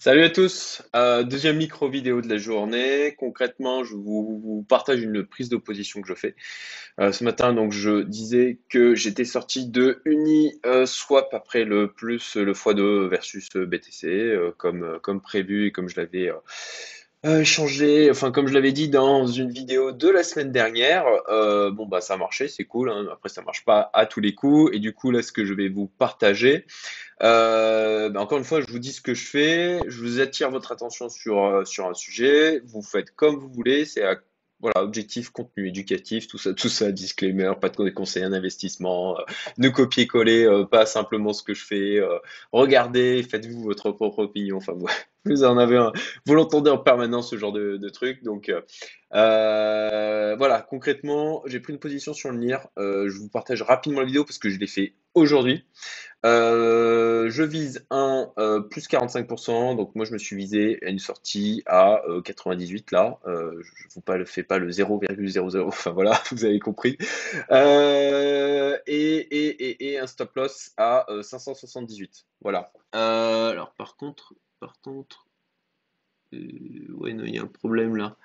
Salut à tous, Euh, deuxième micro vidéo de la journée. Concrètement, je vous, partage une prise d'opposition que je fais. Euh, ce matin, donc, je disais que j'étais sorti de Uniswap après le plus le x2 versus BTC, euh, comme, comme prévu et comme je l'avais euh, changé, enfin comme je l'avais dit dans une vidéo de la semaine dernière, euh, bon bah ça a marché, c'est cool. hein. Après ça marche pas à tous les coups. Et du coup là ce que je vais vous partager, euh, bah, encore une fois je vous dis ce que je fais, je vous attire votre attention sur euh, sur un sujet, vous faites comme vous voulez, c'est à voilà, objectif, contenu éducatif, tout ça, tout ça, disclaimer, pas de conseils en investissement, ne copier-coller pas simplement ce que je fais, regardez, faites-vous votre propre opinion, enfin vous, vous en avez un, vous l'entendez en permanence ce genre de, truc, donc euh, euh, voilà, concrètement, j'ai pris une position sur le NIR, euh, je vous partage rapidement la vidéo parce que je l'ai fait aujourd'hui. Je vise un plus 45%, donc moi je me suis visé à une sortie à euh, 98 là, je ne vous pas, fais pas le 0,00, enfin voilà, vous avez compris. Et, et, et, et un stop loss à euh, 578, voilà. Alors par contre, par contre, euh, ouais non, il y a un problème là.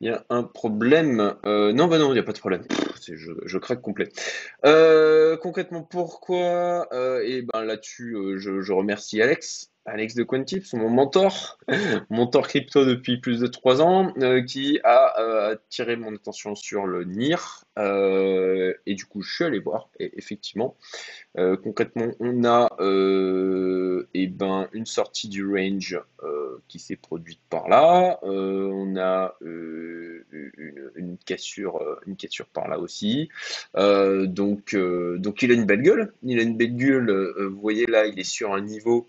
Il y a un problème. Euh, non, bah non, il n'y a pas de problème. Je, craque complet. Euh, concrètement, pourquoi? Et ben là-dessus, je remercie Alex, Alex de Quantips, mon mentor, mentor crypto depuis plus de trois ans, euh, qui a euh, attiré mon attention sur le NIR. Euh, et du coup, je suis allé voir. Et effectivement, concrètement, on a eh ben, une sortie du range qui s'est produite par là. On a une, une cassure, une cassure par là aussi. Donc, donc il a une belle gueule. Il a une belle gueule. vous voyez là, il est sur un niveau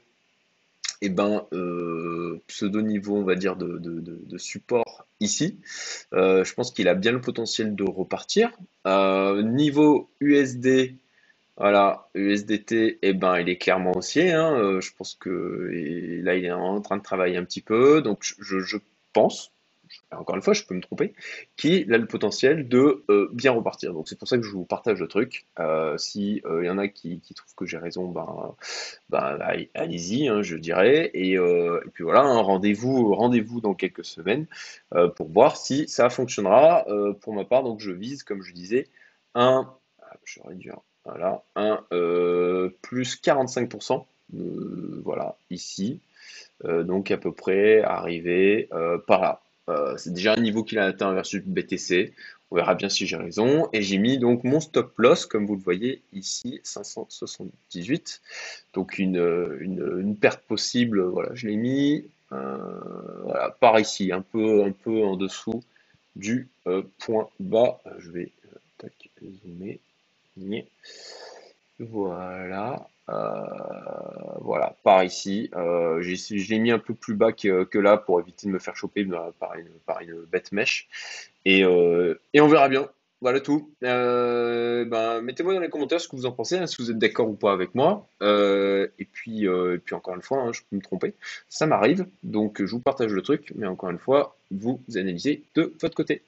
eh ben, euh, pseudo niveau, on va dire, de, support ici. Euh, je pense qu'il a bien le potentiel de repartir. Euh, niveau USD, voilà, USDT, eh ben, il est clairement haussier. hein. Je pense que là, il est en train de travailler un petit peu. Donc, je pense, encore une fois, je peux me tromper, qu'il a le potentiel de euh, bien repartir. Donc, c'est pour ça que je vous partage le truc. Euh, si euh, il y en a qui, qui trouvent que j'ai raison, ben, ben, allez- allez-y, hein, je dirais. Et, euh, et puis voilà, hein, rendez-vous, rendez-vous dans quelques semaines euh, pour voir si ça fonctionnera. Euh, pour ma part, donc, je vise, comme je disais, un, ah, je réduire, voilà, un euh, plus 45%. euh, voilà, ici. Euh, donc à peu près arrivé euh, par là. Euh, c'est déjà un niveau qu'il a atteint versus BTC. On verra bien si j'ai raison. Et j'ai mis donc mon stop loss, comme vous le voyez ici, 578. Donc une, euh, une, perte possible, voilà, je l'ai mis euh, par ici, un peu, en dessous du point bas. Je vais tac, zoomer. Voilà. Euh, voilà, par ici. Euh, je l'ai mis un peu plus bas que, que là pour éviter de me faire choper bah, par une, par une bête mèche. Et, euh, et on verra bien. Voilà tout. Euh, ben, mettez-moi dans les commentaires ce que vous en pensez, hein, si vous êtes d'accord ou pas avec moi. Et puis, et puis encore une fois, hein, je peux me tromper. Ça m'arrive, donc je vous partage le truc, mais encore une fois, vous analysez de votre côté.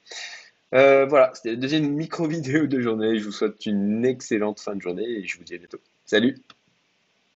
Euh, voilà, c'était la deuxième micro vidéo de journée. Je vous souhaite une excellente fin de journée et je vous dis à bientôt. Salut!